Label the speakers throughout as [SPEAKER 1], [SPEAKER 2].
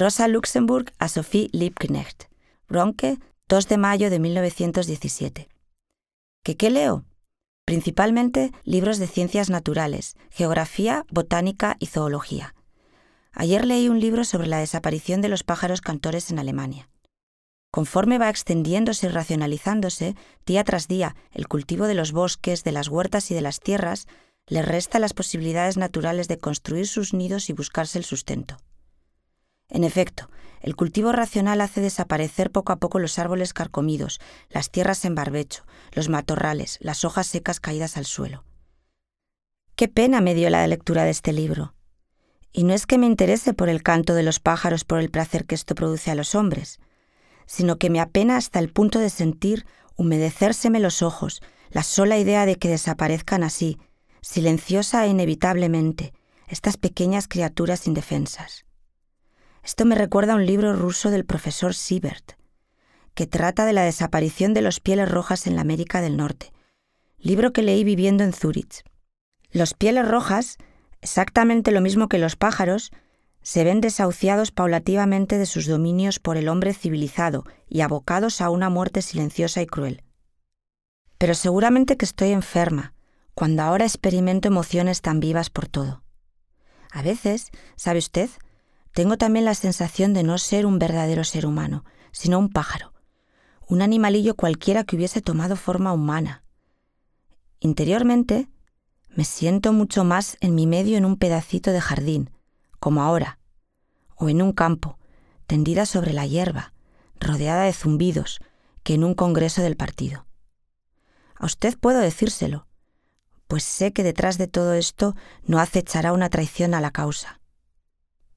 [SPEAKER 1] Rosa Luxemburg a Sophie Liebknecht. Ronke, 2 de mayo de 1917. ¿Qué, qué leo? Principalmente libros de ciencias naturales, geografía, botánica y zoología. Ayer leí un libro sobre la desaparición de los pájaros cantores en Alemania. Conforme va extendiéndose y racionalizándose, día tras día, el cultivo de los bosques, de las huertas y de las tierras les resta las posibilidades naturales de construir sus nidos y buscarse el sustento. En efecto, el cultivo racional hace desaparecer poco a poco los árboles carcomidos, las tierras en barbecho, los matorrales, las hojas secas caídas al suelo. Qué pena me dio la lectura de este libro. Y no es que me interese por el canto de los pájaros por el placer que esto produce a los hombres, sino que me apena hasta el punto de sentir humedecérseme los ojos la sola idea de que desaparezcan así, silenciosa e inevitablemente, estas pequeñas criaturas indefensas. Esto me recuerda a un libro ruso del profesor Siebert, que trata de la desaparición de los pieles rojas en la América del Norte, libro que leí viviendo en Zúrich. Los pieles rojas, exactamente lo mismo que los pájaros, se ven desahuciados paulativamente de sus dominios por el hombre civilizado y abocados a una muerte silenciosa y cruel. Pero seguramente que estoy enferma, cuando ahora experimento emociones tan vivas por todo. A veces, ¿sabe usted? Tengo también la sensación de no ser un verdadero ser humano, sino un pájaro, un animalillo cualquiera que hubiese tomado forma humana. Interiormente, me siento mucho más en mi medio en un pedacito de jardín, como ahora, o en un campo, tendida sobre la hierba, rodeada de zumbidos, que en un congreso del partido. A usted puedo decírselo, pues sé que detrás de todo esto no acechará una traición a la causa.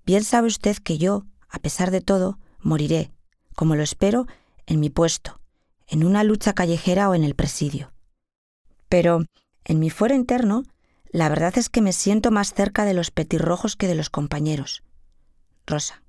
[SPEAKER 1] Bien sabe usted que yo, a pesar de todo, moriré, como lo espero, en mi puesto, en una lucha callejera o en el presidio. Pero, en mi fuero interno, la verdad es que me siento más cerca de los petirrojos que de los compañeros. Rosa.